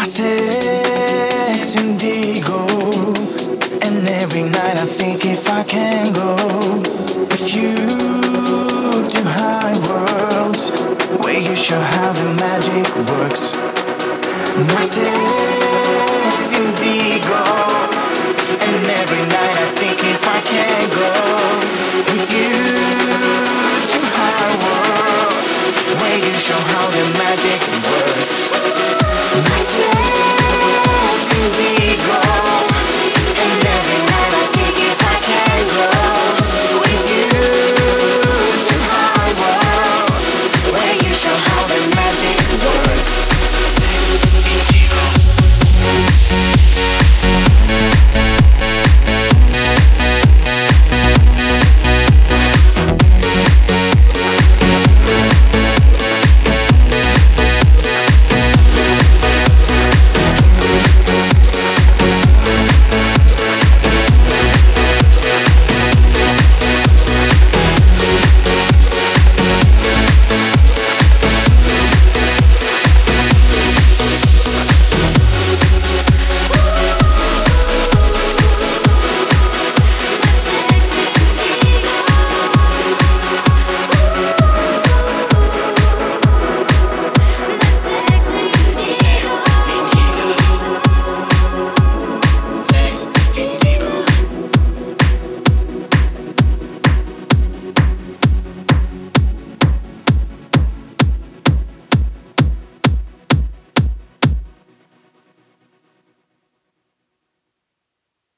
My sex indigo. And every night I think if I can go With you to high worlds Where you show how the magic works. My sex